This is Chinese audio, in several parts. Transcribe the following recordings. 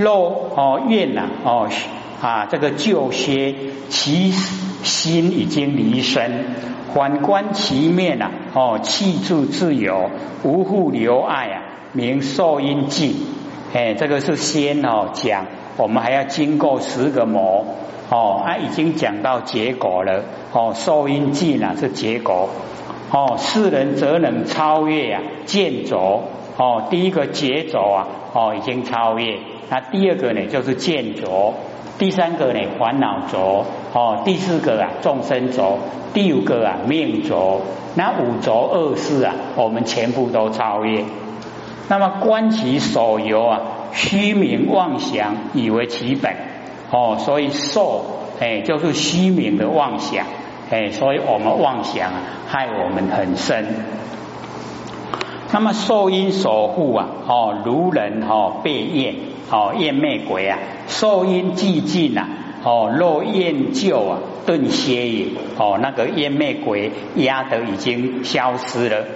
若哦愿呐哦啊这个旧歇，其心已经离身，反观其面呐哦气住自由，无复留爱啊，名受阴尽。哎，这个是先哦讲，我们还要经过十个魔哦，啊已经讲到结果了哦，受阴尽啊是结果哦，世人则能超越啊见着哦，第一个劫着啊哦已经超越，那第二个呢就是见着，第三个呢烦恼着。哦，第四个啊众生着，第五个啊命着，那五着二世啊我们全部都超越。那么观其所由啊，虚名妄想以为其本。哦，所以受哎就是虚名的妄想。哎，所以我们妄想啊害我们很深。那么受因所护啊哦，如人哦被厌哦厌魅鬼啊，受因寂静啊哦，若厌旧啊顿歇也哦，那个厌魅鬼压得已经消失了。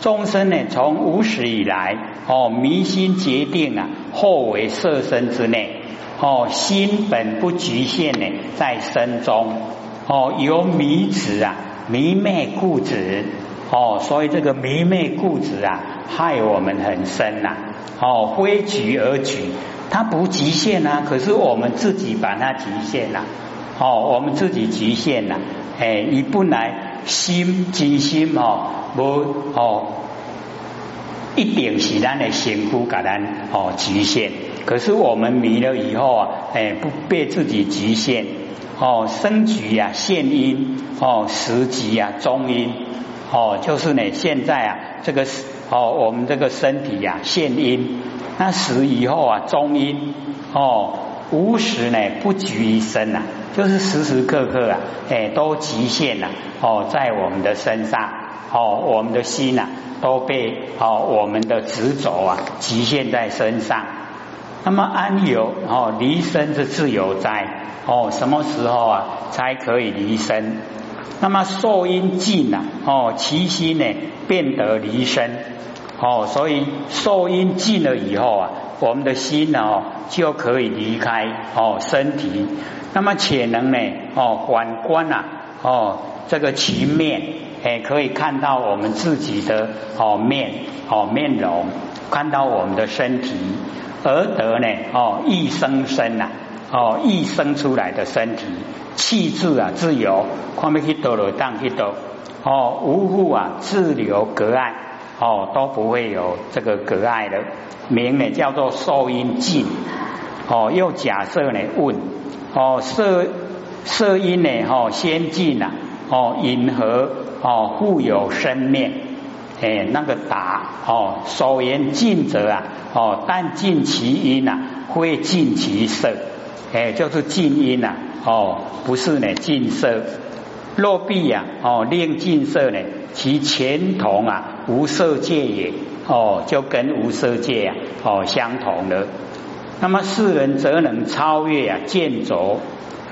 众生呢，从无始以来，哦，迷心决定啊，后为色身之内，哦，心本不局限呢，在身中，哦，由迷子啊，迷昧固执，哦，所以这个迷昧固执啊，害我们很深呐，哦，非局而局，它不局限啊，可是我们自己把它局限了，哦，我们自己局限了，哎，你不来心即心哦。无哦，一定是咱的辛苦，给咱哦局限。可是我们迷了以后啊，哎，不被自己局限哦，生局啊，现因哦，时局啊，中因哦，就是呢，现在啊，这个哦，我们这个身体呀，现阴那时以后啊，中阴哦，无时呢，不局于身呐，就是时时刻刻啊，哎，都局限了哦，在我们的身上。哦，我们的心呐都被哦我们的执着啊局限在身上。那么安有哦离身是自由在？哦，什么时候啊才可以离身？那么受因尽呐，哦其心呢变得离身。哦，所以受因尽了以后啊，我们的心呢就可以离开哦身体。那么且能呢哦反观呐哦这个其面。哎，可以看到我们自己的哦面哦面容，看到我们的身体，而得呢哦一生生呐哦一生出来的身体，气质啊自由，看不去多了当去多哦无复啊自留隔碍哦都不会有这个隔碍的，名呢叫做受因尽哦又假设呢问哦色色因呢哦先进呐哦因何？哦，互有生面，哎，那个答哦，所言尽者啊，哦，但尽其因呐，会尽其色，哎，就是静音呐，哦，不是呢，尽色。若必呀，哦，令尽色呢，其前同啊，无色界也，哦，就跟无色界啊，哦，相同了。那么世人则能超越啊，见着，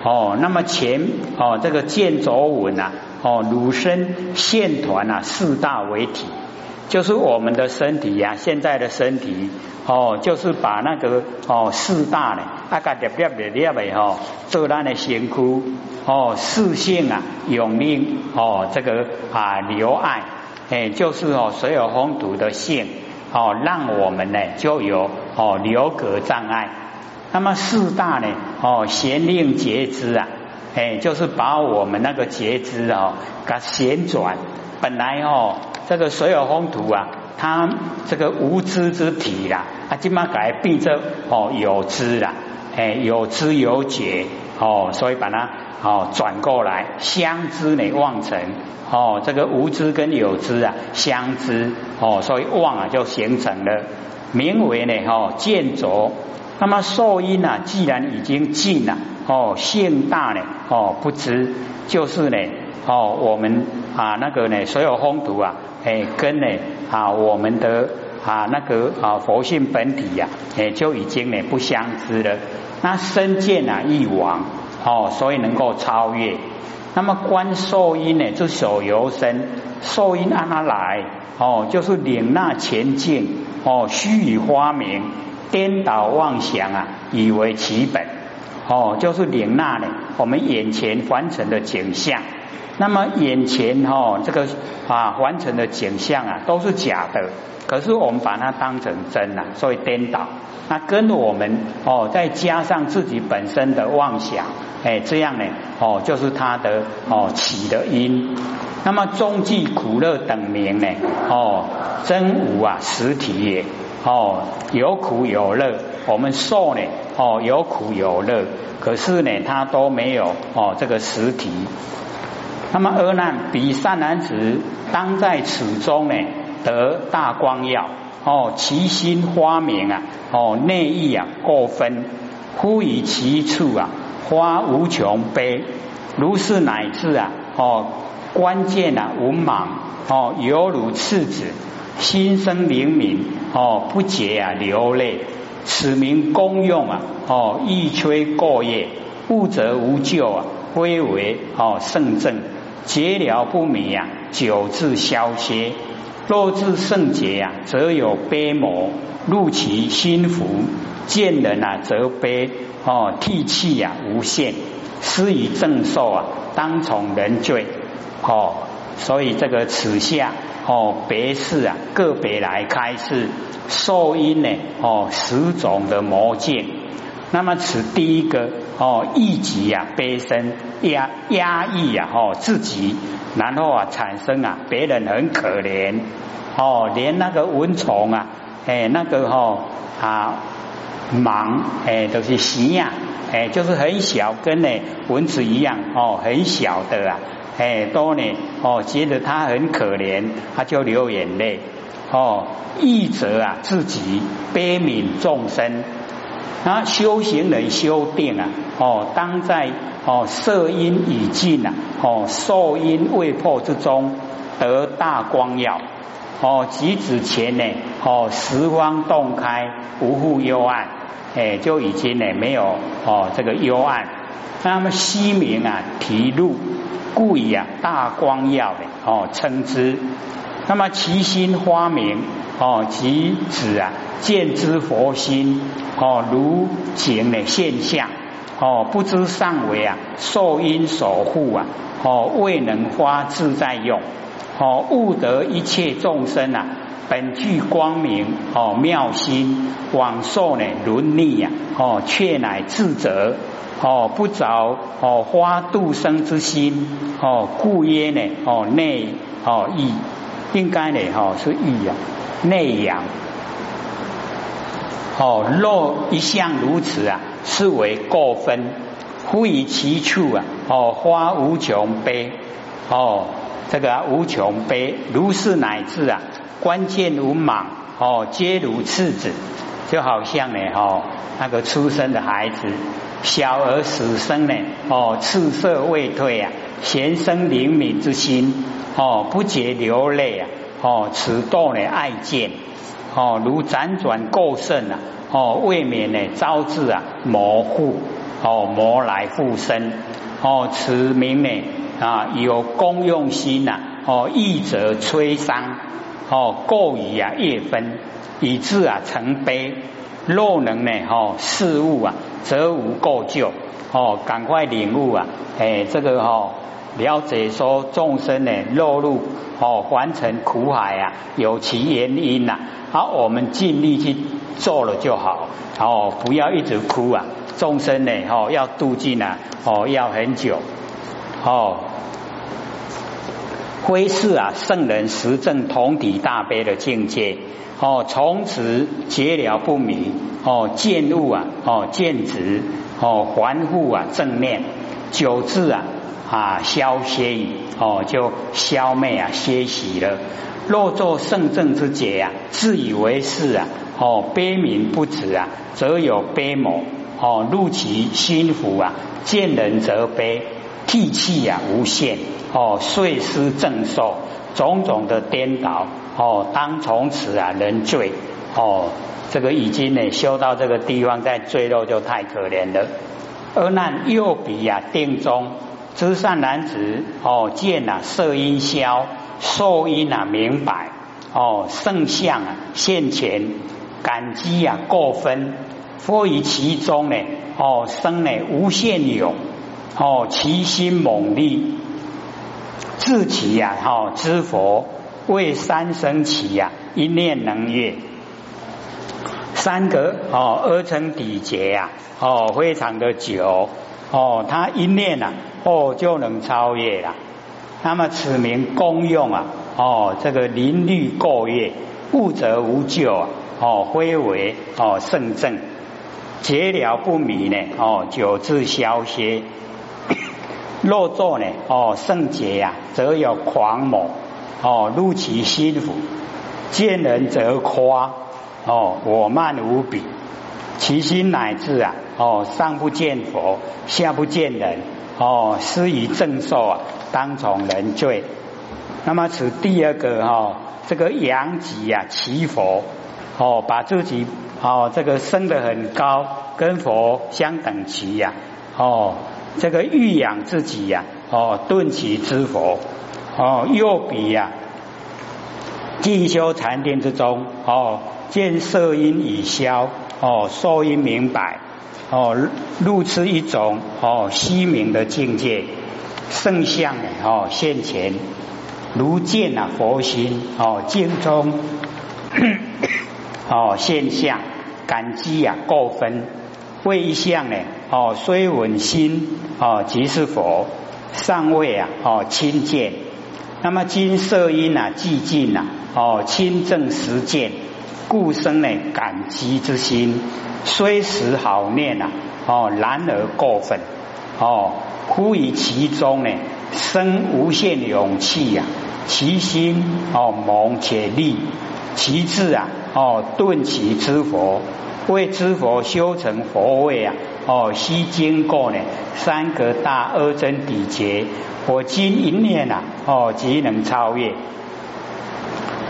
哦，那么前哦，这个见着稳啊。哦，乳身线团啊，四大为体，就是我们的身体呀。现在的身体哦，就是把那个哦四大呢，啊个叠叠叠叠的哈，做咱的身躯哦，四性啊，永命哦，这个啊留爱，哎，就是哦所有风土的性哦，让我们呢就有哦留隔障碍。那么四大呢哦，贤令节之啊。哎，就是把我们那个截肢哦，给旋转。本来哦，这个所有风土啊，他这个无知之体啦，啊，今嘛改变成哦有知啦，哎，有知有觉哦，所以把它哦转过来，相知呢妄成哦，这个无知跟有知啊相知哦，所以妄啊就形成了，名为呢哦见着。那么受因啊，既然已经尽了。哦，性大呢？哦，不知就是呢。哦，我们啊，那个呢，所有风土啊，哎，跟呢啊，我们的啊那个啊佛性本体呀，哎，就已经呢不相知了。那身见啊，一亡哦，所以能够超越。那么观受因呢，就手由身，受因按它来？哦，就是领纳前进哦，虚以花明，颠倒妄想啊，以为其本哦，就是领纳呢我们眼前凡尘的景象。那么眼前哈这个啊凡尘的景象啊都是假的，可是我们把它当成真了，所以颠倒。那跟我们哦再加上自己本身的妄想，哎这样呢哦就是它的哦起的因。那么终极苦乐等名呢哦真无啊实体也哦有苦有乐，我们受呢哦有苦有乐，可是呢它都没有哦这个实体。那么阿难比善男子当在此中呢得大光耀哦，其心花明啊哦内意啊过分，忽以其处啊花无穷悲，如是乃至啊哦关键啊无盲哦犹如赤子，心生灵敏哦不觉啊流泪，此名功用啊哦一吹过业，物则无救啊，归为哦圣正。结了不迷呀，久治消歇；若至圣洁呀，则有悲魔入其心腹，见人啊则悲哦，涕泣呀无限，施以正受啊，当从人罪哦。所以这个此下哦，别事啊，个别来开示受因呢哦，十种的魔见。那么此第一个哦，一己呀悲身压压抑呀哦自己，然后啊产生啊别人很可怜。哦，连那个蚊虫啊哎那个哈啊忙哎都是习呀哎就是很小跟呢蚊子一样哦很小的啊。哎都呢哦觉得他很可怜，他就流眼泪。哦，义者啊自己悲悯众生。那修行人修定啊，哦，当在哦色因已尽啊，哦受因未破之中得大光耀，哦即指前呢，哦十方洞开，无复幽暗，哎就已经呢没有哦这个幽暗，那么西明啊提露，故以啊大光耀的哦称之，那么其心花明。哦，即指啊，见之佛心哦，如景的现象哦，不知上为啊，受因守护啊，哦，未能发自在用哦，悟得一切众生啊，本具光明哦，妙心往受呢如逆呀哦，却乃自责哦，不着哦，花度生之心哦，故曰呢哦，内哦意应该呢哦是意呀。内阳哦，若一向如此啊，是为过分。忽以其处啊，哦，花无穷悲哦，这个无穷悲，如是乃至啊，关键无莽哦，皆如次子，就好像呢，哦，那个出生的孩子，小儿死生呢，哦，赤色未退啊，贤生灵敏之心哦，不觉流泪啊。哦，此道呢爱见哦，如辗转过甚啊，哦，未免呢招致啊模糊哦，魔来附身哦，此名呢啊有功用心呐哦，易则摧伤哦，过于啊业分，以致啊成悲。若能呢哦事物啊，则无过救哦，赶快领悟啊，哎，这个哦。了解说众生呢落入哦凡尘苦海啊，有其原因呐。好，我们尽力去做了就好，哦，不要一直哭啊。众生呢，哦，要度尽啊，哦，要很久，哦。挥示啊，圣人实证同体大悲的境界，哦，从此结了不迷，哦，见物啊，哦，见直，哦，还复啊，正念，久治啊。啊，消歇矣，哦，就消灭啊，歇息了。若作圣正之解啊，自以为是啊，哦，悲悯不止啊，则有悲魔哦，入其心腹啊，见人则悲，涕泣啊，无限哦，遂失正受，种种的颠倒哦，当从此啊，人罪哦，这个已经呢，修到这个地方再坠落就太可怜了。而难又比啊，定中。知善男子哦，见啊色音消，受音啊明白哦，圣相啊现前感激啊过分，或于其中呢，哦生呢无限有，哦其心猛力，自其呀，哦知佛为三生起呀，一念能越。三个哦，二乘底劫呀，哦，非常的久哦，他一念呐，哦就能超越了。那么此名功用啊，哦，这个临律过越，物则无咎啊，哦，非为哦圣正，结了不迷呢，哦，久自消歇。若作呢，哦圣洁呀，则有狂魔，哦入其心腹，见人则夸。哦，我慢无比，其心乃至啊，哦，上不见佛，下不见人，哦，施于正受啊，当从人罪。那么此第二个哈，这个扬己呀，其佛，哦，把自己哦，这个升得很高，跟佛相等齐呀，哦，这个欲养自己呀，哦，顿其之佛，哦，又比呀，进修禅定之中，哦。见色音已消，哦，受音明白，哦，入此一种哦虚明的境界，圣相呢，哦现前，如见啊佛心，哦镜中，哦现象，感激啊过分，为一相呢，哦虽闻心，哦即是佛，尚未啊，哦亲见，那么今色音啊寂静啊，哦亲证实见。故生呢感激之心，虽时好念呐，哦，然而过分，哦，忽于其中呢生无限勇气呀，其心哦猛且利，其志啊哦顿其知佛，为知佛修成佛位啊，哦，须经过呢三格大阿僧底劫，我今一念啊，哦，即能超越。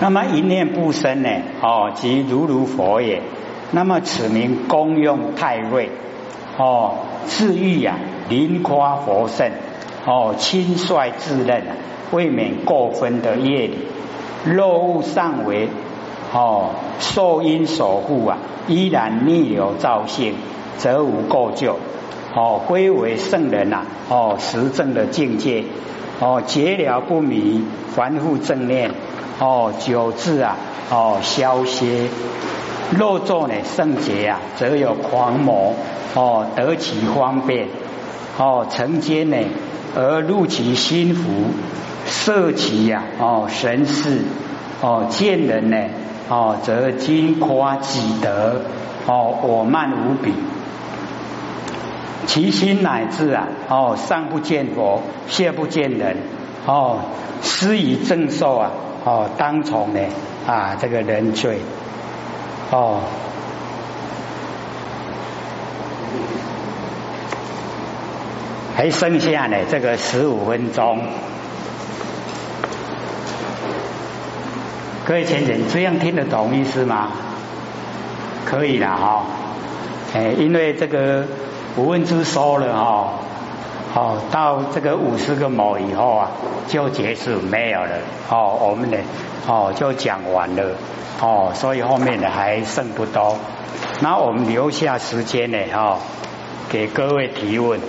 那么一念不生呢？哦，即如如佛也。那么此名功用太锐哦，自欲呀，临夸佛圣哦，轻率自任，未免过分的业力。若物尚为哦，受因守护啊，依然逆流造性，则无过救哦，归为圣人呐哦，实证的境界哦，结了不迷，凡复正念。哦，久治啊，哦，消歇。若作呢圣洁啊，则有狂魔哦，得其方便哦，承接呢而入其心腹，摄其呀哦神事哦，见人呢哦，则惊夸己德哦，我慢无比，其心乃至啊哦，上不见佛，下不见人哦，施以正受啊。哦，当从呢啊，这个人罪哦，还剩下呢这个十五分钟，各位前人，这样听得懂意思吗？可以了哈，哎，因为这个无问之说了哈。好，到这个五十个毛以后啊，就结束没有了。哦，我们呢，哦就讲完了。哦，所以后面的还剩不多。那我们留下时间呢，哈，给各位提问。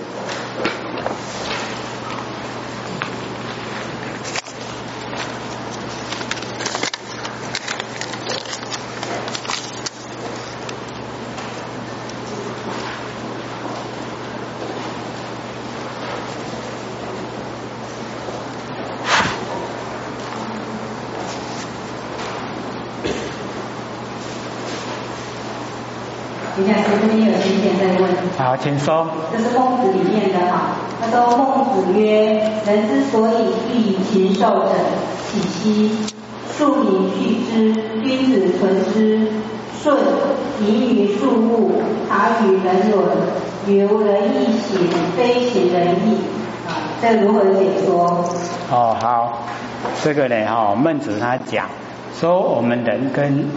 好，请说。这是孟子里面的哈，他说孟子曰：人之所以欲以禽兽者，喜兮。庶民畜之，君子存之。舜以于庶物，达与人伦。由人义行，非行人意。啊，这如何解说？哦，好，这个呢，哈，孟子他讲说，我们人跟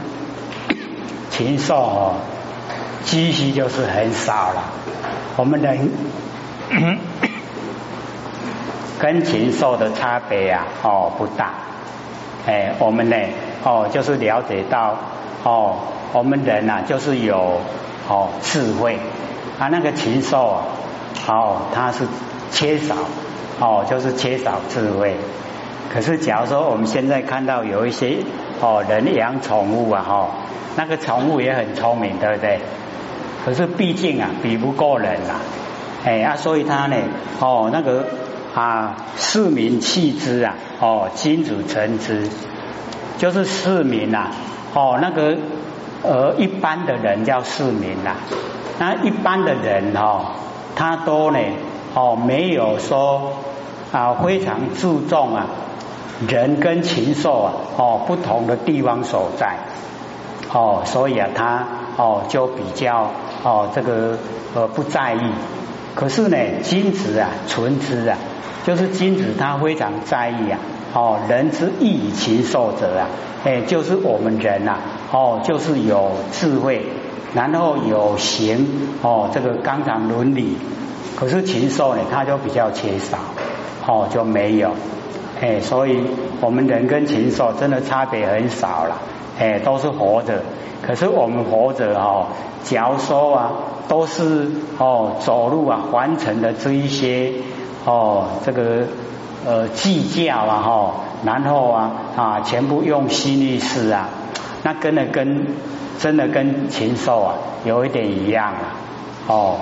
禽兽哦。积蓄就是很少了，我们人 跟禽兽的差别啊，哦不大，哎，我们呢，哦就是了解到，哦我们人呐就是有哦智慧。啊，那个禽兽啊，哦它是缺少哦，就是缺少智慧。可是假如说我们现在看到有一些哦人养宠物啊哈，那个宠物也很聪明，对不对？可是毕竟啊比不过人呐，哎啊，所以他呢哦那个啊市民弃之啊哦君主臣之，就是市民呐哦那个呃一般的人叫市民呐，那一般的人哦他都呢哦没有说啊非常注重啊。人跟禽兽啊，哦，不同的地方所在，哦，所以啊，他哦就比较哦这个呃不在意。可是呢，君子啊，存之啊，就是君子他非常在意啊，哦，人之义禽兽者啊，哎，就是我们人呐，哦，就是有智慧，然后有行哦，这个纲常伦理。可是禽兽呢，他就比较缺少，哦，就没有。哎，所以我们人跟禽兽真的差别很少了，哎，都是活着。可是我们活着哦，假如说啊，都是哦走路啊，完成的这一些哦，这个呃计较啊哈，然后啊啊，全部用心意思啊，那跟的跟真的跟禽兽啊有一点一样啊，哦，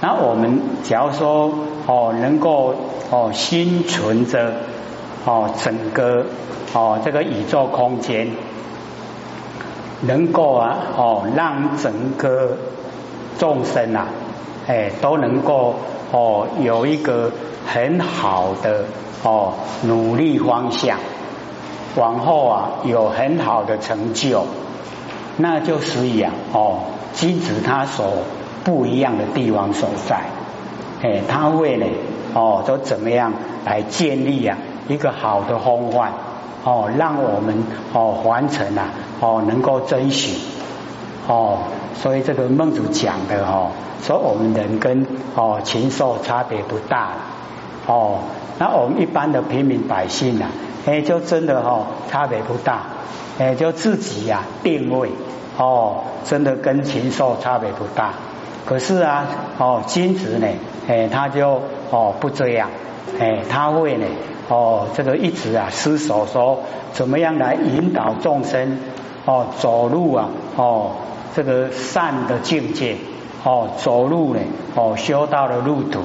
那我们假如说哦能够哦心存着。哦，整个哦，这个宇宙空间能够啊，哦，让整个众生啊，哎，都能够哦，有一个很好的哦努力方向，往后啊有很好的成就，那就是呀，哦，金子它所不一样的地方所在，哎，它为了哦，都怎么样来建立呀？一个好的风范哦，让我们哦完成啊哦能够遵循哦，所以这个孟子讲的哦，说我们人跟哦禽兽差别不大哦，那我们一般的平民百姓啊，哎就真的哦差别不大，哎就自己呀定位。哦，真的跟禽兽差别不大，可是啊哦君子呢，哎他就哦不这样，哎他会呢。哦，这个一直啊思索说，怎么样来引导众生哦走路啊哦这个善的境界哦走路呢哦修道的路途，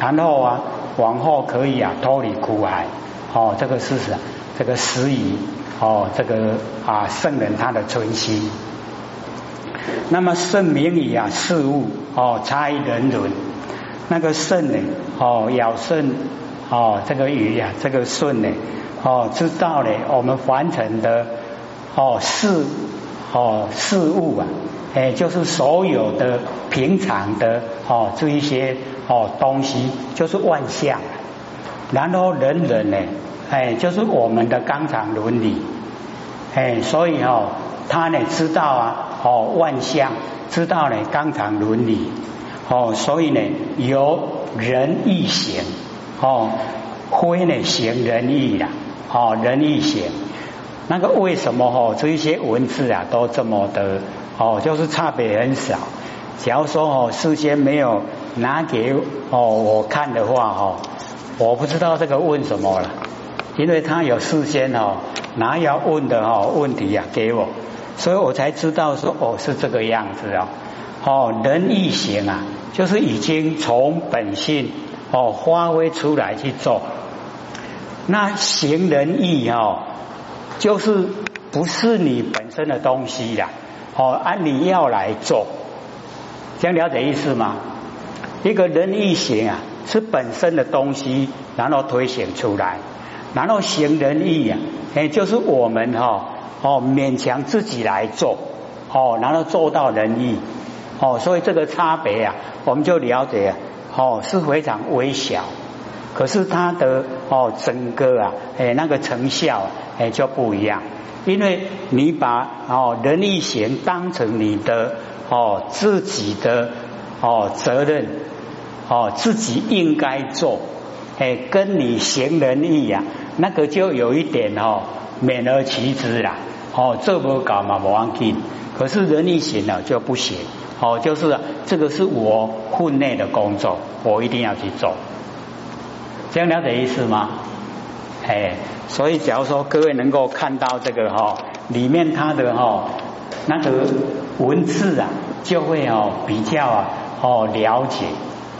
然后啊往后可以啊脱离苦海哦这个是什这个时宜哦这个啊圣人他的存心，那么圣明理啊事物哦差异人伦，那个圣呢哦要圣。哦，这个鱼呀，这个顺呢，哦，知道呢，我们凡尘的哦事哦事物啊，哎，就是所有的平常的哦这一些哦东西，就是万象。然后人人呢，哎，就是我们的纲常伦理，哎，所以哦，他呢知道啊，哦万象，知道呢纲常伦理，哦，所以呢由人一行。哦，非呢行仁义啦，哦仁义行，那个为什么哦这一些文字啊都这么的哦，就是差别很少。假如说哦事先没有拿给哦我看的话哦，我不知道这个问什么了，因为他有事先哦拿要问的哦问题呀给我，所以我才知道说哦是这个样子哦，哦仁义行啊，就是已经从本性。哦，发挥出来去做，那行仁义哦，就是不是你本身的东西呀，哦，按你要来做，这样了解意思吗？一个仁义行啊，是本身的东西，然后推行出来，然后行仁义啊，哎，就是我们哈哦勉强自己来做，哦，然后做到仁义，哦，所以这个差别啊，我们就了解啊。哦，是非常微小，可是它的哦整个啊，哎那个成效哎就不一样，因为你把哦仁义贤当成你的哦自己的哦责任哦自己应该做，哎跟你行仁义呀，那个就有一点哦免而其之啦，哦这不搞嘛不忘记，可是人一行呢就不行，哦，就是这个是我分内的工作，我一定要去做，这样了解意思吗？哎，所以假如说各位能够看到这个哈，里面它的哈那个文字啊，就会哦比较啊哦了解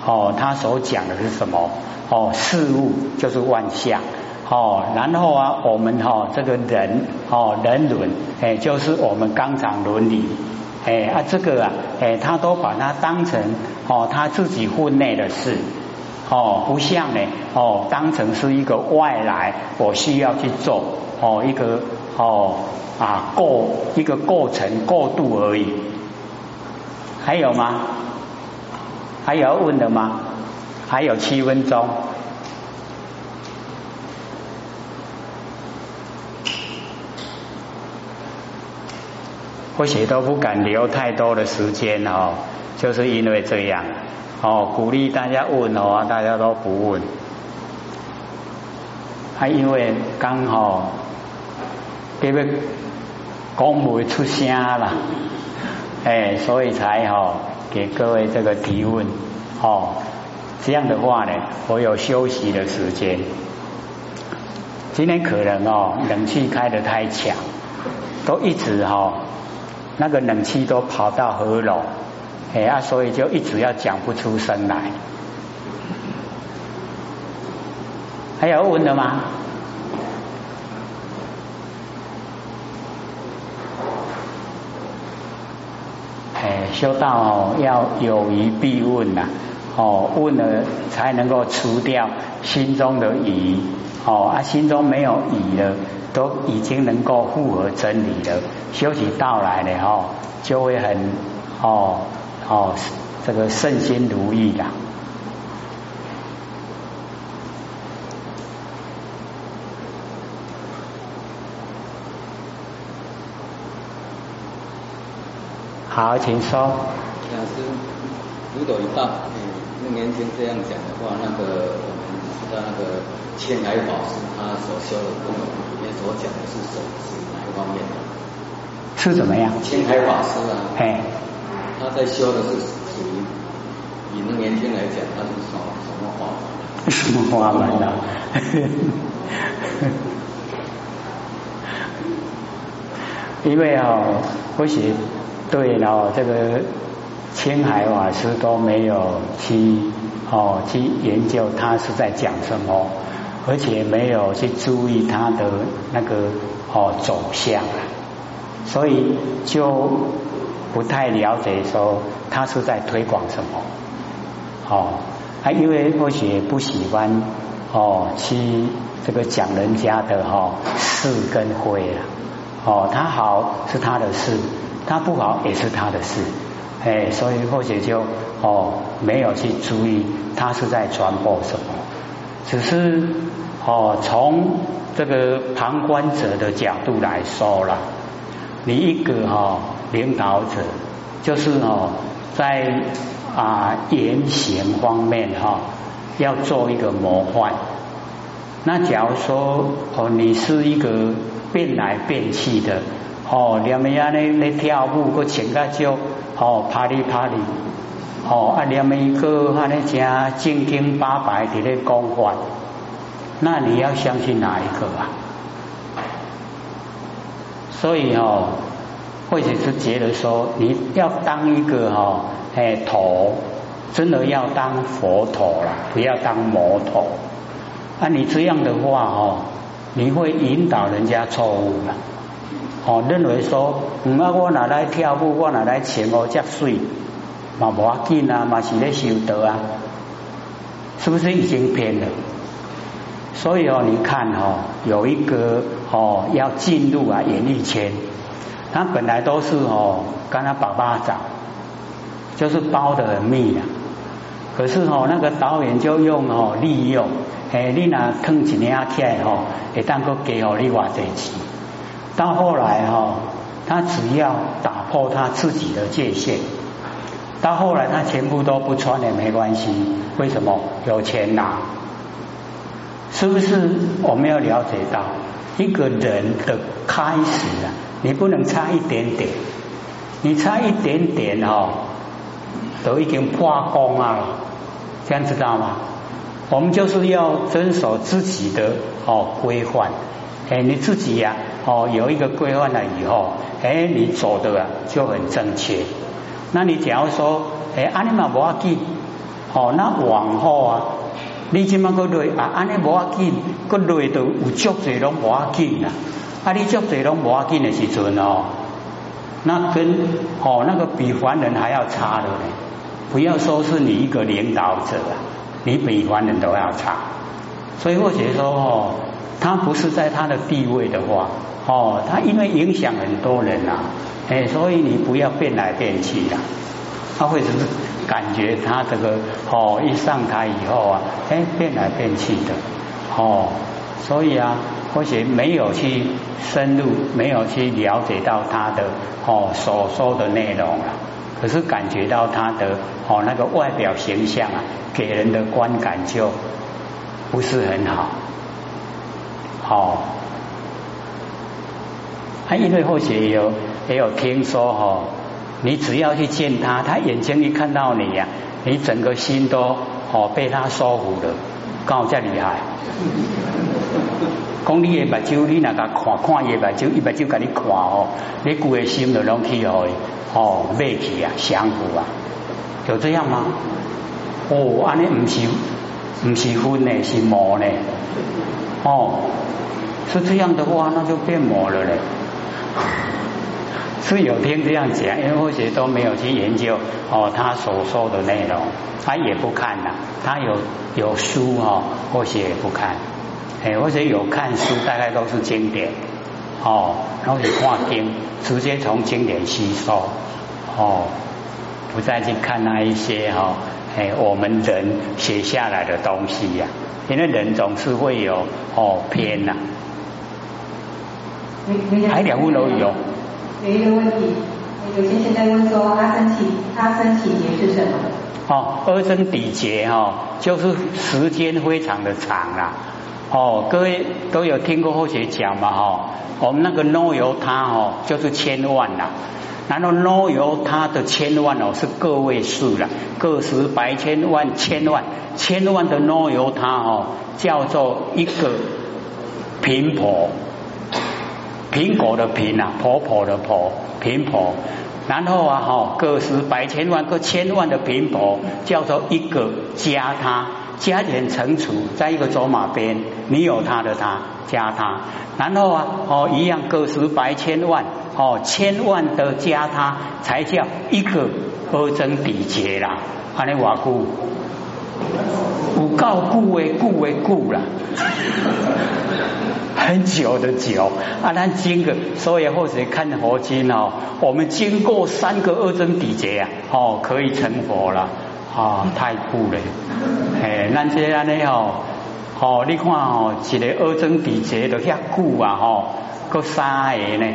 哦，他所讲的是什么哦事物就是万象。哦，然后啊，我们哈这个人哦人伦哎，就是我们纲常伦理哎啊这个啊哎，他都把它当成哦他自己分内的事哦，不像呢哦当成是一个外来我需要去做哦一个哦啊过一个过程过渡而已。还有吗？还有要问的吗？还有七分钟。或许都不敢留太多的时间哦，就是因为这样哦，鼓励大家问哦，大家都不问，还因为刚好这个讲不出声了，哎，所以才哈给各位这个提问哦，这样的话呢，我有休息的时间。今天可能哦，冷气开的太强，都一直哈。那个冷气都跑到喉咙，哎呀，所以就一直要讲不出声来。还有问的吗？哎，修道要有疑必问呐，哦，问了才能够除掉心中的疑，哦，啊，心中没有疑了。都已经能够符合真理的，修起道来了哦，就会很哦哦这个顺心如意的。好，请说。老师，如果一道嗯年轻这样讲的话，那个我们知道那个千海法师他所修的功。所讲的是什是哪一方面的？是怎么样？青海法师啊，哎，他在修的是属于以能年轻来讲，他是什么什么法门？什么法门呢？因为哦，或许对哦，这个青海法师都没有去哦去研究他是在讲什么。而且没有去注意他的那个哦走向，所以就不太了解说他是在推广什么。哦，啊，因为或许不喜欢哦去这个讲人家的哈是跟非啊，哦，他好是他的事，他不好也是他的事，哎，所以或许就哦没有去注意他是在传播什么，只是。哦，从这个旁观者的角度来说了，你一个哈领导者，就是哦在啊言行方面哈要做一个模范。那假如说哦你是一个变来变去的哦，连么样呢？那跳舞个穿个就哦啪里啪里哦，啊连么一个哈那正正经八百的咧讲法。那你要相信哪一个啊？所以哦，或者是觉得说，你要当一个哈哎头，真的要当佛头了，不要当魔头。啊，你这样的话哦，你会引导人家错误了。哦，认为说，嗯啊，我拿来跳舞，我拿来钱哦，这水嘛无要紧啊，嘛是咧修德啊，是不是已经偏了？所以哦，你看哦，有一个哦要进入啊演艺圈，他本来都是哦跟他爸爸长，就是包的很密的，可是哦那个导演就用哦利用，哎你那坑几年起来哦，会当个给哦你话这钱，到后来哦，他只要打破他自己的界限，到后来他全部都不穿也没关系，为什么？有钱拿。是不是我们要了解到一个人的开始啊？你不能差一点点，你差一点点哦，都已经破功啊，这样知道吗？我们就是要遵守自己的哦规范，哎，你自己呀哦有一个规范了以后，哎，你走的就很正确。那你假如说哎阿尼玛不要紧，哦，那往后啊，你今嘛个累啊，安尼不要紧，个累都有足侪拢不要紧啊，啊，你足侪拢不要紧的时阵哦，那跟哦那个比凡人还要差的呢。不要说是你一个领导者啊。你比凡人都要差，所以或者说哦，他不是在他的地位的话哦，他因为影响很多人呐，哎，所以你不要变来变去的，他会是感觉他这个哦一上台以后啊，哎变来变去的哦，所以啊，或许没有去深入，没有去了解到他的哦所说的内容了。可是感觉到他的哦那个外表形象啊，给人的观感就不是很好，好，他因为或许有也有听说哈，你只要去见他，他眼睛一看到你呀，你整个心都哦被他收服了，刚好这厉害。讲你的目睭，你那个看看伊目睭，伊目睭给你看哦，你故个心就拢去哦。哦，买去啊，相互啊，有这样吗？哦，安尼唔是唔是分呢，是魔呢。哦，是这样的话，那就变魔了嘞。是有听这样讲，因为或许都没有去研究哦，他所说的内容，他也不看呐。他有有书哈，或许也不看，哎，或者有看书，大概都是经典。哦，然后你看经，直接从经典吸收，哦，不再去看那一些哈，哎，我们人写下来的东西呀，因为人总是会有哦偏呐。还两问都有。有一个问题，有些现在问说阿僧祇阿僧祇劫是什么？哦，阿僧底劫哈，就是时间非常的长啦。哦，各位都有听过后学讲嘛哈？我们那个 no 由他哦，就是千万啦。然后 no 由他的千万哦是个位数了，个十百千万千万千万的 no 由他哦，叫做一个频婆，苹果的苹啊，婆婆的婆，苹婆。然后啊哈，个十百千万个千万的苹婆，叫做一个加他。加减乘除在一个走马边，你有他的他加他，然后啊哦一样个十百千万哦千万的加他才叫一个阿增底劫啦，安尼话故，不告故为故为故了，很久的久啊，咱经个所以或者看佛经哦，我们经过三个二增底劫啊哦可以成佛了。啊，太酷了！哎，咱这安尼哦，哦，你看哦，一个二增底节都遐久啊，吼，够三个呢，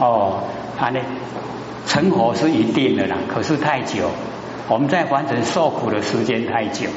哦，安尼成活是一定的啦，可是太久，我们在凡尘受苦的时间太久。